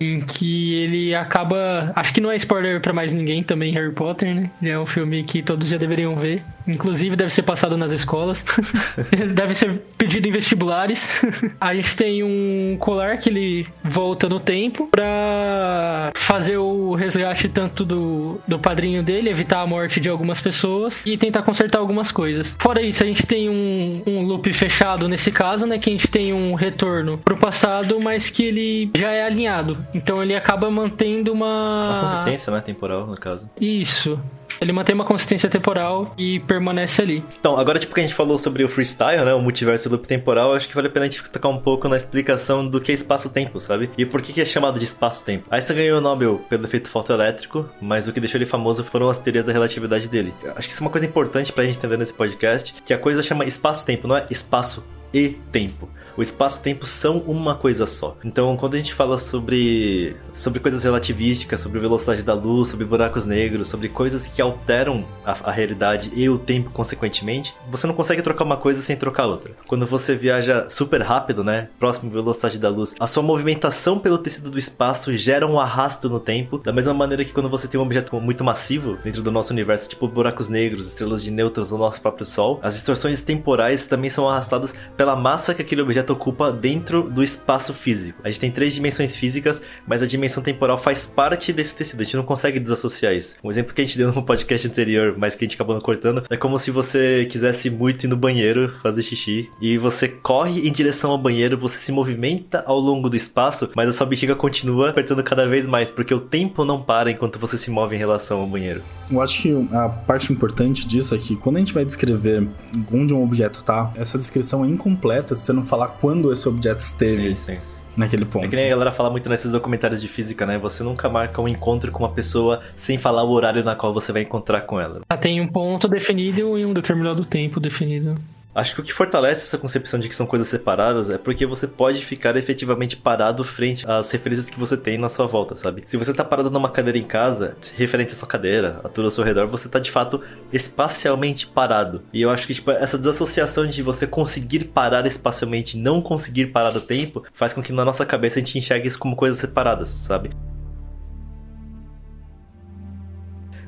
em que ele acaba. Acho que não é spoiler para mais ninguém também, Harry Potter, né? Ele é um filme que todos já deveriam ver. Inclusive, deve ser passado nas escolas. deve ser pedido em vestibulares. a gente tem um colar que ele volta no tempo pra fazer o resgate tanto do, do padrinho dele, evitar a morte de algumas pessoas e tentar consertar algumas coisas. Fora isso, a gente tem um, um loop fechado nesse caso, né? Que a gente tem um retorno pro passado, mas que ele já é alinhado. Então ele acaba mantendo uma. Uma consistência, né? Temporal, no caso. Isso. Ele mantém uma consistência temporal e permanece ali. Então, agora, tipo, que a gente falou sobre o freestyle, né? O multiverso loop temporal, acho que vale a pena a gente tocar um pouco na explicação do que é espaço-tempo, sabe? E por que, que é chamado de espaço-tempo. Einstein ganhou o Nobel pelo efeito fotoelétrico, mas o que deixou ele famoso foram as teorias da relatividade dele. Acho que isso é uma coisa importante pra gente entender nesse podcast, que a coisa chama espaço-tempo, não é espaço e tempo o espaço e o tempo são uma coisa só. Então, quando a gente fala sobre, sobre coisas relativísticas, sobre velocidade da luz, sobre buracos negros, sobre coisas que alteram a, a realidade e o tempo consequentemente, você não consegue trocar uma coisa sem trocar outra. Quando você viaja super rápido, né, próximo à velocidade da luz, a sua movimentação pelo tecido do espaço gera um arrasto no tempo, da mesma maneira que quando você tem um objeto muito massivo dentro do nosso universo, tipo buracos negros, estrelas de nêutrons no nosso próprio Sol, as distorções temporais também são arrastadas pela massa que aquele objeto ocupa dentro do espaço físico. A gente tem três dimensões físicas, mas a dimensão temporal faz parte desse tecido. A gente não consegue desassociar isso. Um exemplo que a gente deu no podcast anterior, mas que a gente acabou não cortando, é como se você quisesse muito ir no banheiro fazer xixi e você corre em direção ao banheiro, você se movimenta ao longo do espaço, mas a sua bexiga continua apertando cada vez mais, porque o tempo não para enquanto você se move em relação ao banheiro. Eu acho que a parte importante disso é que quando a gente vai descrever onde um objeto tá, essa descrição é incompleta se você não falar quando esse objeto esteve. Sim, sim. Naquele ponto. É que nem a galera fala muito nesses documentários de física, né? Você nunca marca um encontro com uma pessoa sem falar o horário na qual você vai encontrar com ela. Ah, tem um ponto definido e um determinado tempo definido. Acho que o que fortalece essa concepção de que são coisas separadas é porque você pode ficar efetivamente parado frente às referências que você tem na sua volta, sabe? Se você tá parado numa cadeira em casa, referente à sua cadeira, a tudo ao seu redor, você tá de fato espacialmente parado. E eu acho que tipo, essa desassociação de você conseguir parar espacialmente e não conseguir parar o tempo faz com que na nossa cabeça a gente enxergue isso como coisas separadas, sabe?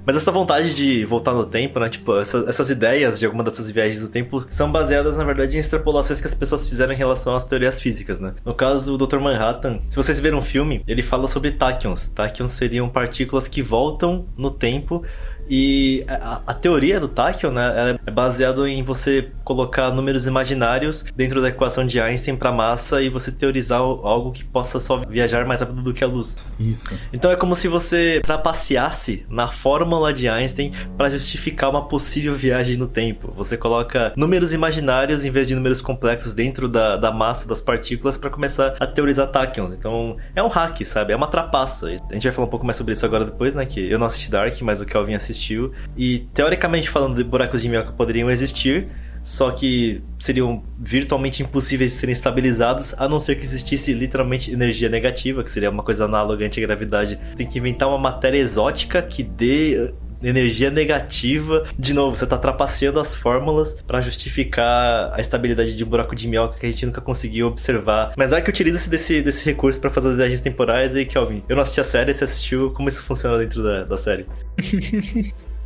Mas essa vontade de voltar no tempo, né? Tipo, essa, essas ideias de alguma dessas viagens do tempo são baseadas, na verdade, em extrapolações que as pessoas fizeram em relação às teorias físicas, né? No caso do Dr. Manhattan, se vocês viram o filme, ele fala sobre táquions. Táquions seriam partículas que voltam no tempo e a, a, teoria do Tachyon, né, é baseado em você colocar números imaginários dentro da equação de Einstein para massa e você teorizar algo que possa só viajar mais rápido do que a luz. Isso. Então é como se você trapaceasse na fórmula de Einstein para justificar uma possível viagem no tempo. Você coloca números imaginários em vez de números complexos dentro da, da massa das partículas para começar a teorizar Tachyons. Então é um hack, sabe? É uma trapaça. A gente vai falar um pouco mais sobre isso agora depois, né? Que eu não assisti Dark, mas o Kelvin assistiu existiu. E teoricamente falando, de buracos de minhoca poderiam existir, só que seriam virtualmente impossíveis de serem estabilizados, a não ser que existisse literalmente energia negativa, que seria uma coisa análoga à antigravidade. Tem que inventar uma matéria exótica que dê energia negativa. De novo, você está trapaceando as fórmulas para justificar a estabilidade de um buraco de minhoca que a gente nunca conseguiu observar. Mas é que utiliza-se desse, desse recurso para fazer as viagens temporais e Kelvin, eu não assisti a série, você assistiu, como isso funciona dentro da, da série?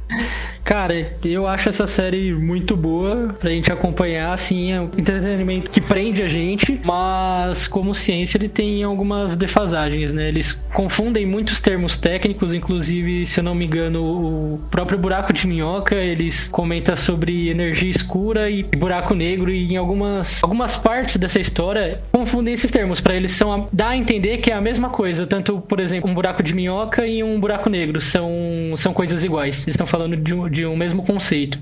Cara, eu acho essa série muito boa pra gente acompanhar, assim, é um entretenimento que prende a gente, mas como ciência ele tem algumas defasagens, né? Eles confundem muitos termos técnicos, inclusive, se eu não me engano, o próprio buraco de minhoca, eles comentam sobre energia escura e buraco negro e em algumas, algumas partes dessa história confundem esses termos, para eles são dá a entender que é a mesma coisa, tanto, por exemplo, um buraco de minhoca e um buraco negro são, são coisas iguais. Eles estão falando de um, de um mesmo conceito.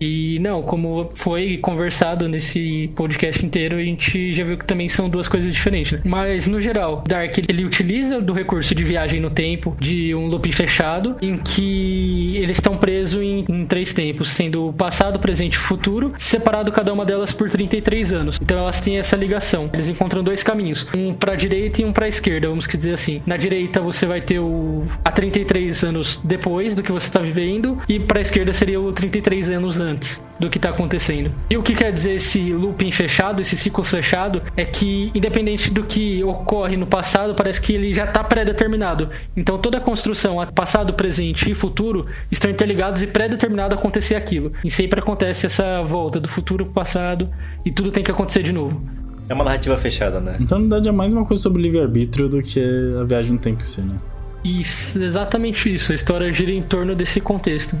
E não, como foi conversado nesse podcast inteiro, a gente já viu que também são duas coisas diferentes, né? Mas no geral, Dark ele utiliza do recurso de viagem no tempo, de um loop fechado, em que eles estão presos em, em três tempos, sendo passado, presente e futuro, separado cada uma delas por 33 anos. Então elas têm essa ligação. Eles encontram dois caminhos, um para direita e um para esquerda, vamos dizer assim. Na direita você vai ter o a 33 anos depois do que você está vivendo e para esquerda seria o 33 anos antes antes do que está acontecendo. E o que quer dizer esse looping fechado, esse ciclo fechado, é que independente do que ocorre no passado, parece que ele já está pré-determinado. Então toda a construção, passado, presente e futuro, estão interligados e pré-determinado a acontecer aquilo. E sempre acontece essa volta do futuro para o passado e tudo tem que acontecer de novo. É uma narrativa fechada, né? Então, na verdade, é mais uma coisa sobre livre-arbítrio do que a viagem no tempo em si, né? Isso, exatamente isso. A história gira em torno desse contexto.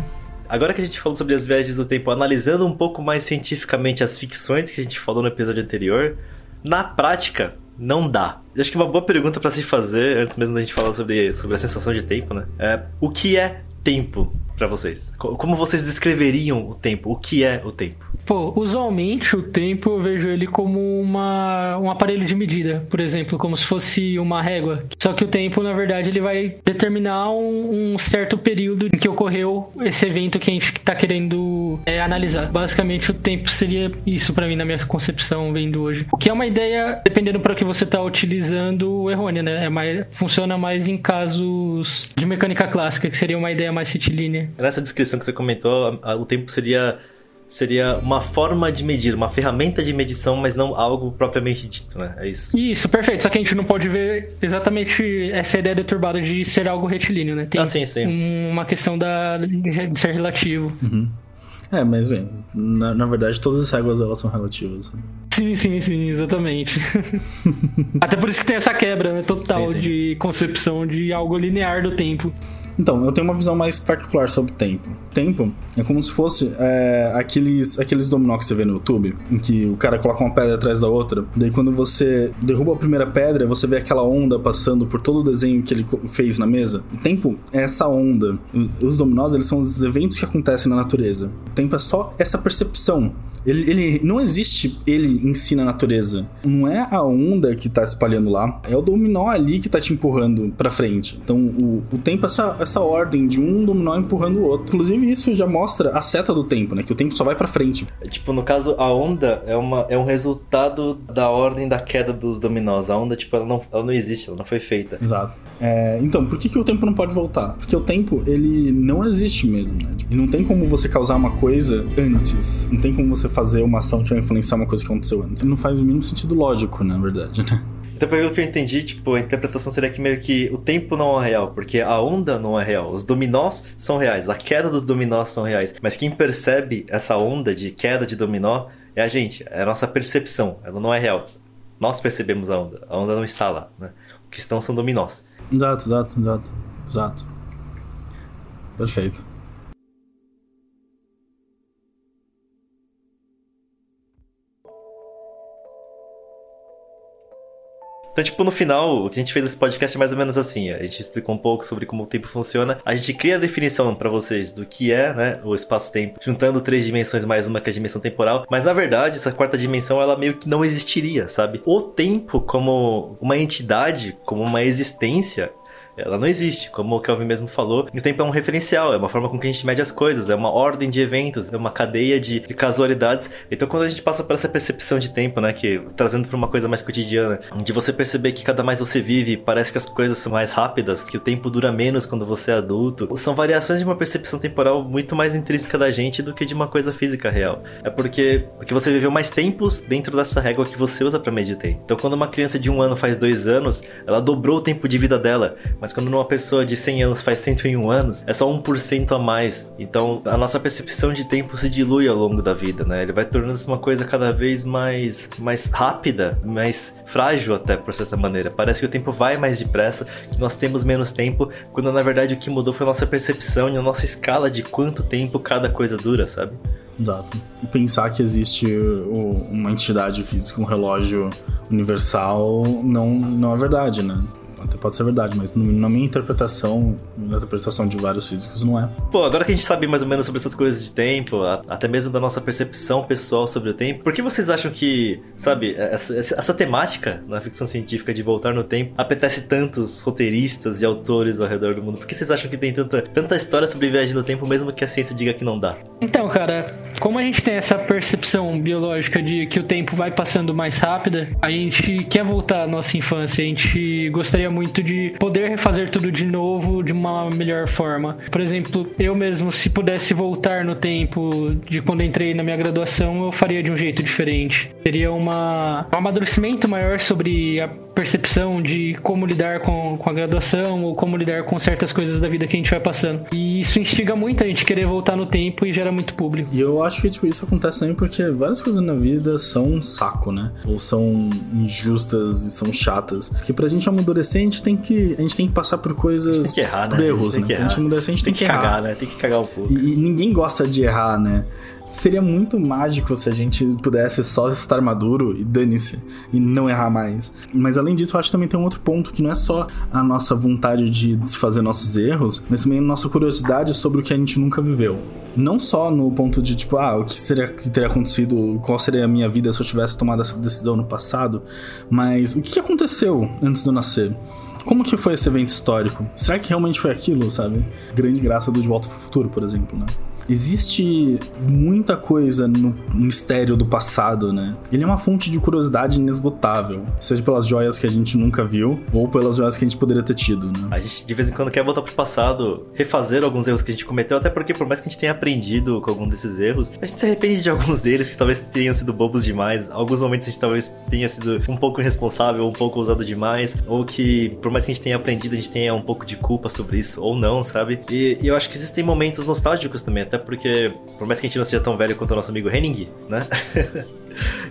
Agora que a gente falou sobre as viagens do tempo, analisando um pouco mais cientificamente as ficções que a gente falou no episódio anterior, na prática, não dá. Eu acho que uma boa pergunta para se fazer, antes mesmo da gente falar sobre, sobre a sensação de tempo, né? É o que é tempo para vocês? Como vocês descreveriam o tempo? O que é o tempo? Pô, usualmente o tempo eu vejo ele como uma, um aparelho de medida, por exemplo, como se fosse uma régua. Só que o tempo, na verdade, ele vai determinar um, um certo período em que ocorreu esse evento que a gente está querendo é, analisar. Basicamente, o tempo seria isso para mim na minha concepção vendo hoje. O que é uma ideia, dependendo para que você está utilizando, errônea, né? É mais, funciona mais em casos de mecânica clássica, que seria uma ideia mais retilínea. Nessa descrição que você comentou, o tempo seria seria uma forma de medir, uma ferramenta de medição, mas não algo propriamente dito, né? É isso. Isso, perfeito. Só que a gente não pode ver exatamente essa ideia deturbada de ser algo retilíneo, né? Tem ah, sim, sim. uma questão da, de ser relativo. Uhum. É, mas bem, na, na, verdade todas as regras elas são relativas. Sim, sim, sim, exatamente. Até por isso que tem essa quebra né, total sim, sim. de concepção de algo linear do tempo. Então, eu tenho uma visão mais particular sobre tempo. Tempo é como se fosse é, aqueles, aqueles dominó que você vê no YouTube, em que o cara coloca uma pedra atrás da outra. Daí, quando você derruba a primeira pedra, você vê aquela onda passando por todo o desenho que ele fez na mesa. O tempo é essa onda. Os dominós, eles são os eventos que acontecem na natureza. O tempo é só essa percepção ele, ele, não existe ele em si na natureza. Não é a onda que tá espalhando lá, é o dominó ali que tá te empurrando para frente. Então o, o tempo é essa, essa ordem de um dominó empurrando o outro. Inclusive isso já mostra a seta do tempo, né? Que o tempo só vai para frente. É, tipo, no caso, a onda é, uma, é um resultado da ordem da queda dos dominós. A onda, tipo, ela não, ela não existe, ela não foi feita. Exato. É, então, por que, que o tempo não pode voltar? Porque o tempo, ele não existe mesmo, né? E não tem como você causar uma coisa antes. Não tem como você fazer uma ação que vai influenciar uma coisa que aconteceu antes. Não faz o mínimo sentido lógico, na verdade, né? Então, pelo que eu entendi, tipo, a interpretação seria que meio que o tempo não é real, porque a onda não é real. Os dominós são reais, a queda dos dominós são reais. Mas quem percebe essa onda de queda de dominó é a gente, é a nossa percepção, ela não é real. Nós percebemos a onda, a onda não está lá, né? O que estão são dominós. Exato, exato, exato. Exato. Perfeito. Então, tipo, no final, o que a gente fez esse podcast é mais ou menos assim. A gente explicou um pouco sobre como o tempo funciona. A gente cria a definição para vocês do que é, né, o espaço-tempo, juntando três dimensões mais uma que é a dimensão temporal. Mas na verdade, essa quarta dimensão, ela meio que não existiria, sabe? O tempo como uma entidade, como uma existência, ela não existe, como o Kelvin mesmo falou. O tempo é um referencial, é uma forma com que a gente mede as coisas, é uma ordem de eventos, é uma cadeia de, de casualidades. Então, quando a gente passa por essa percepção de tempo, né, que trazendo para uma coisa mais cotidiana, de você perceber que cada mais você vive, parece que as coisas são mais rápidas, que o tempo dura menos quando você é adulto, são variações de uma percepção temporal muito mais intrínseca da gente do que de uma coisa física real. É porque, porque você viveu mais tempos dentro dessa régua que você usa para medir tempo. Então, quando uma criança de um ano faz dois anos, ela dobrou o tempo de vida dela, mas mas quando uma pessoa de 100 anos faz 101 anos, é só 1% a mais. Então a nossa percepção de tempo se dilui ao longo da vida, né? Ele vai tornando-se uma coisa cada vez mais, mais rápida, mais frágil até, por certa maneira. Parece que o tempo vai mais depressa, que nós temos menos tempo, quando na verdade o que mudou foi a nossa percepção e a nossa escala de quanto tempo cada coisa dura, sabe? Exato. E pensar que existe uma entidade física, um relógio universal, não, não é verdade, né? Até pode ser verdade, mas na minha interpretação, na interpretação de vários físicos, não é. Pô, agora que a gente sabe mais ou menos sobre essas coisas de tempo, até mesmo da nossa percepção pessoal sobre o tempo, por que vocês acham que, sabe, essa, essa temática na ficção científica de voltar no tempo apetece tantos roteiristas e autores ao redor do mundo? Por que vocês acham que tem tanta, tanta história sobre viagem no tempo, mesmo que a ciência diga que não dá? Então, cara, como a gente tem essa percepção biológica de que o tempo vai passando mais rápida, a gente quer voltar à nossa infância, a gente gostaria gostaria muito de poder refazer tudo de novo de uma melhor forma. Por exemplo, eu mesmo, se pudesse voltar no tempo de quando entrei na minha graduação, eu faria de um jeito diferente. Teria uma, um amadurecimento maior sobre a percepção de como lidar com, com a graduação ou como lidar com certas coisas da vida que a gente vai passando. E isso instiga muito a gente querer voltar no tempo e gera muito público. E eu acho que tipo, isso acontece também porque várias coisas na vida são um saco, né? Ou são injustas e são chatas. Porque pra gente amadurecer, a gente tem que, a gente tem que passar por coisas. tem que errar, né? Por erros, né? Pra gente amadurecer, a gente tem, tem que, que errar. cagar, né? Tem que cagar um pouco. E, e ninguém gosta de errar, né? Seria muito mágico se a gente pudesse só estar maduro e dane-se e não errar mais. Mas além disso, eu acho que também tem um outro ponto que não é só a nossa vontade de desfazer nossos erros, mas também a nossa curiosidade sobre o que a gente nunca viveu. Não só no ponto de tipo, ah, o que seria que teria acontecido, qual seria a minha vida se eu tivesse tomado essa decisão no passado, mas o que aconteceu antes de eu nascer? Como que foi esse evento histórico? Será que realmente foi aquilo, sabe? Grande graça do De Volta pro Futuro, por exemplo, né? Existe muita coisa no mistério do passado, né? Ele é uma fonte de curiosidade inesgotável, seja pelas joias que a gente nunca viu ou pelas joias que a gente poderia ter tido, né? A gente de vez em quando quer voltar pro passado, refazer alguns erros que a gente cometeu, até porque por mais que a gente tenha aprendido com algum desses erros, a gente se arrepende de alguns deles que talvez tenham sido bobos demais. Alguns momentos a gente talvez tenha sido um pouco irresponsável, um pouco ousado demais, ou que por mais que a gente tenha aprendido, a gente tenha um pouco de culpa sobre isso, ou não, sabe? E, e eu acho que existem momentos nostálgicos também, até porque, por mais que a gente não seja tão velho quanto o nosso amigo Henning, né?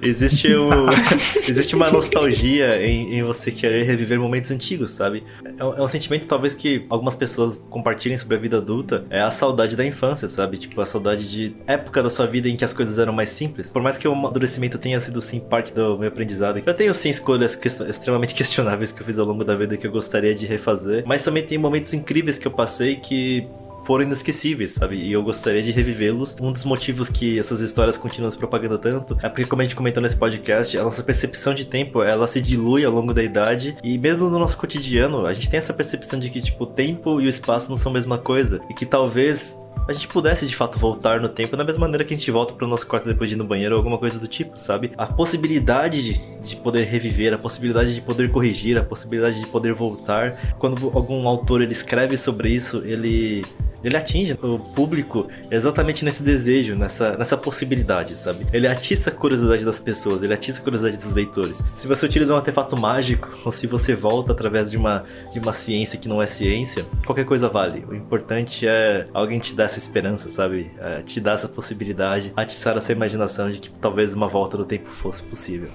existe, o, existe uma nostalgia em, em, você querer reviver momentos antigos, sabe? É um, é um, sentimento talvez que algumas pessoas compartilhem sobre a vida adulta, é a saudade da infância, sabe? Tipo, a saudade de época da sua vida em que as coisas eram mais simples. Por mais que o amadurecimento tenha sido sim parte do meu aprendizado, eu tenho sim escolhas que, extremamente questionáveis que eu fiz ao longo da vida que eu gostaria de refazer, mas também tem momentos incríveis que eu passei que foram inesquecíveis, sabe? E eu gostaria de revivê-los. Um dos motivos que essas histórias continuam se propagando tanto é porque, como a gente comentou nesse podcast, a nossa percepção de tempo, ela se dilui ao longo da idade e mesmo no nosso cotidiano, a gente tem essa percepção de que, tipo, o tempo e o espaço não são a mesma coisa e que talvez a gente pudesse de fato voltar no tempo da mesma maneira que a gente volta pro nosso quarto depois de ir no banheiro ou alguma coisa do tipo, sabe? A possibilidade de, de poder reviver, a possibilidade de poder corrigir, a possibilidade de poder voltar. Quando algum autor ele escreve sobre isso, ele ele atinge o público exatamente nesse desejo, nessa, nessa possibilidade, sabe? Ele atiça a curiosidade das pessoas, ele atiça a curiosidade dos leitores. Se você utiliza um artefato mágico, ou se você volta através de uma, de uma ciência que não é ciência, qualquer coisa vale. O importante é alguém te dar essa esperança, sabe? É, te dar essa possibilidade, atiçar a sua imaginação de que talvez uma volta no tempo fosse possível.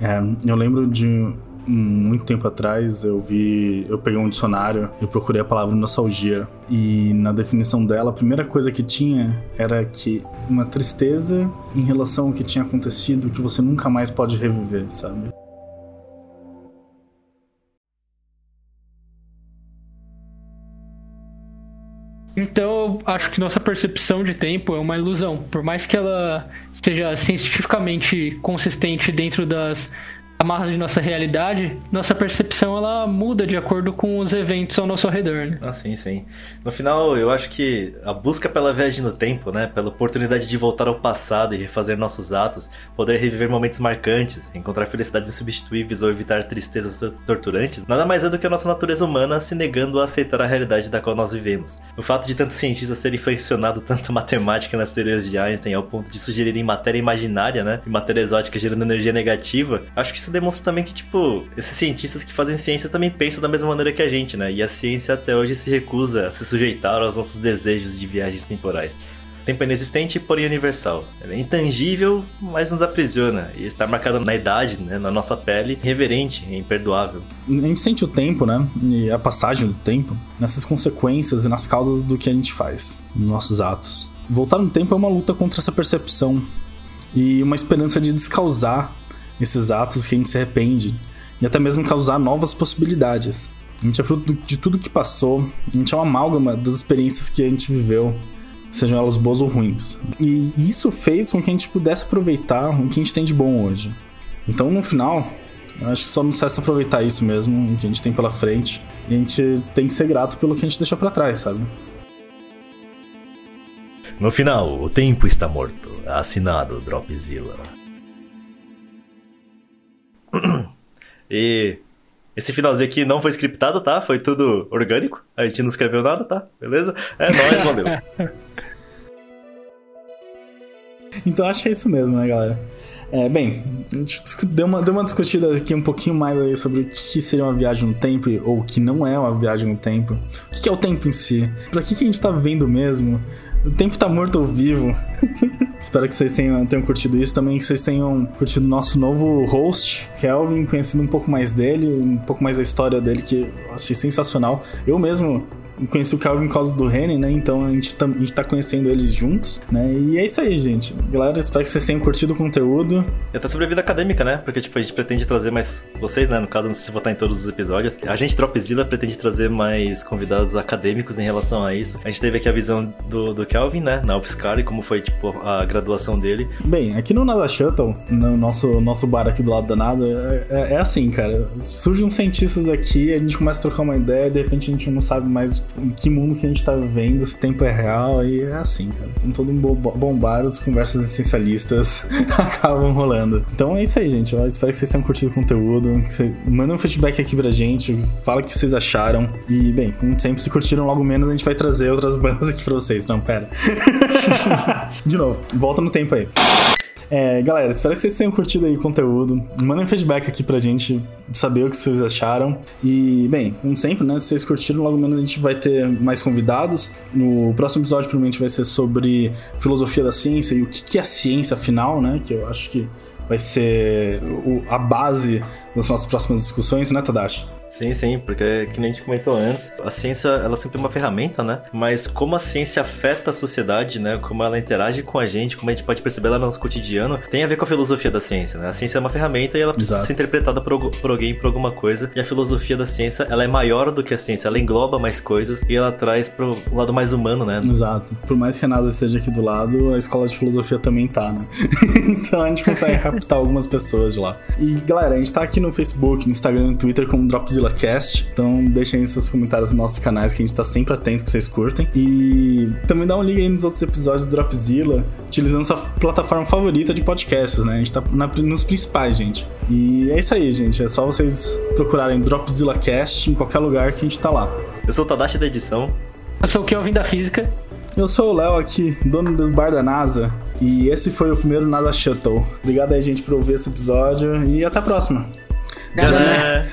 É, eu lembro de muito tempo atrás eu vi, eu peguei um dicionário, eu procurei a palavra nostalgia e na definição dela a primeira coisa que tinha era que uma tristeza em relação ao que tinha acontecido que você nunca mais pode reviver, sabe? Então, eu acho que nossa percepção de tempo é uma ilusão. Por mais que ela seja cientificamente consistente dentro das amarras de nossa realidade, nossa percepção ela muda de acordo com os eventos ao nosso redor, né? Ah, sim, sim. No final, eu acho que a busca pela viagem no tempo, né, pela oportunidade de voltar ao passado e refazer nossos atos, poder reviver momentos marcantes, encontrar felicidades insubstituíveis ou evitar tristezas torturantes, nada mais é do que a nossa natureza humana se negando a aceitar a realidade da qual nós vivemos. O fato de tantos cientistas terem flexionado tanta matemática nas teorias de Einstein ao ponto de sugerirem matéria imaginária, né, e matéria exótica gerando energia negativa, acho que isso demonstra também que, tipo, esses cientistas que fazem ciência também pensam da mesma maneira que a gente, né? E a ciência até hoje se recusa a se sujeitar aos nossos desejos de viagens temporais. Tempo é inexistente, porém universal. É intangível, mas nos aprisiona. E está marcado na idade, né, na nossa pele, reverente imperdoável. A gente sente o tempo, né? E a passagem do tempo nessas consequências e nas causas do que a gente faz, nos nossos atos. Voltar no tempo é uma luta contra essa percepção e uma esperança de descausar esses atos que a gente se arrepende e até mesmo causar novas possibilidades. A gente é fruto de tudo que passou, a gente é uma amálgama das experiências que a gente viveu, sejam elas boas ou ruins. E isso fez com que a gente pudesse aproveitar o que a gente tem de bom hoje. Então, no final, acho que só nos resta aproveitar isso mesmo, o que a gente tem pela frente, e a gente tem que ser grato pelo que a gente deixou para trás, sabe? No final, o tempo está morto. Assinado Dropzilla. E esse finalzinho aqui não foi scriptado, tá? Foi tudo orgânico. A gente não escreveu nada, tá? Beleza? É nóis, valeu. então acho que é isso mesmo, né, galera? É, bem, a gente deu uma, deu uma discutida aqui um pouquinho mais aí sobre o que seria uma viagem no tempo ou o que não é uma viagem no tempo. O que é o tempo em si? Pra que, que a gente tá vivendo mesmo? O tempo tá morto ou vivo? Espero que vocês tenham, tenham curtido isso. Também que vocês tenham curtido o nosso novo host, Kelvin, conhecendo um pouco mais dele, um pouco mais da história dele, que eu achei sensacional. Eu mesmo conheci o Calvin por causa do Renan, né? Então a gente, tá, a gente tá conhecendo eles juntos, né? E é isso aí, gente. Galera, espero que vocês tenham curtido o conteúdo. E até sobre a vida acadêmica, né? Porque, tipo, a gente pretende trazer mais. Vocês, né? No caso, não sei se vou estar em todos os episódios. A gente, Dropzilla, pretende trazer mais convidados acadêmicos em relação a isso. A gente teve aqui a visão do, do Kelvin, né? Na UFSCar e como foi, tipo, a graduação dele. Bem, aqui no Nada Shuttle, no nosso, nosso bar aqui do lado da Nada, é, é assim, cara. Surgem uns cientistas aqui, a gente começa a trocar uma ideia, de repente a gente não sabe mais que mundo que a gente tá vivendo, se o tempo é real, e é assim, cara. Com todo um bombar, as conversas essencialistas acabam rolando. Então é isso aí, gente. Eu espero que vocês tenham curtido o conteúdo. Mandem um feedback aqui pra gente, fala o que vocês acharam. E, bem, como sempre, se curtiram logo menos, a gente vai trazer outras bandas aqui pra vocês. Não, pera. De novo, volta no tempo aí. É, galera, espero que vocês tenham curtido aí o conteúdo. Mandem feedback aqui pra gente saber o que vocês acharam. E, bem, como sempre, né? Se vocês curtiram, logo menos a gente vai ter mais convidados. No próximo episódio, provavelmente, vai ser sobre filosofia da ciência e o que é a ciência, afinal, né? Que eu acho que vai ser a base das nossas próximas discussões, né, Tadashi? Sim, sim, porque que nem a gente comentou antes, a ciência ela sempre é uma ferramenta, né? Mas como a ciência afeta a sociedade, né? Como ela interage com a gente, como a gente pode perceber lá no nosso cotidiano, tem a ver com a filosofia da ciência, né? A ciência é uma ferramenta e ela precisa Exato. ser interpretada por, por alguém, por alguma coisa. E a filosofia da ciência, ela é maior do que a ciência, ela engloba mais coisas e ela traz pro lado mais humano, né? Exato. Por mais que a NASA esteja aqui do lado, a escola de filosofia também tá, né? então a gente consegue captar algumas pessoas de lá. E galera, a gente tá aqui no Facebook, no Instagram, no Twitter como Dropzilla Dropzilla Cast. Então deixem aí seus comentários nos nossos canais que a gente tá sempre atento que vocês curtem. E também dá um liga aí nos outros episódios do Dropzilla, utilizando sua plataforma favorita de podcasts, né? A gente tá na, nos principais, gente. E é isso aí, gente. É só vocês procurarem Dropzilla Cast em qualquer lugar que a gente tá lá. Eu sou o Tadashi da edição. Eu sou o Kelvin da Física. Eu sou o Léo aqui, dono do bar da NASA, e esse foi o primeiro NASA Shuttle. Obrigado aí, gente, por ouvir esse episódio e até a próxima. Tchau, né?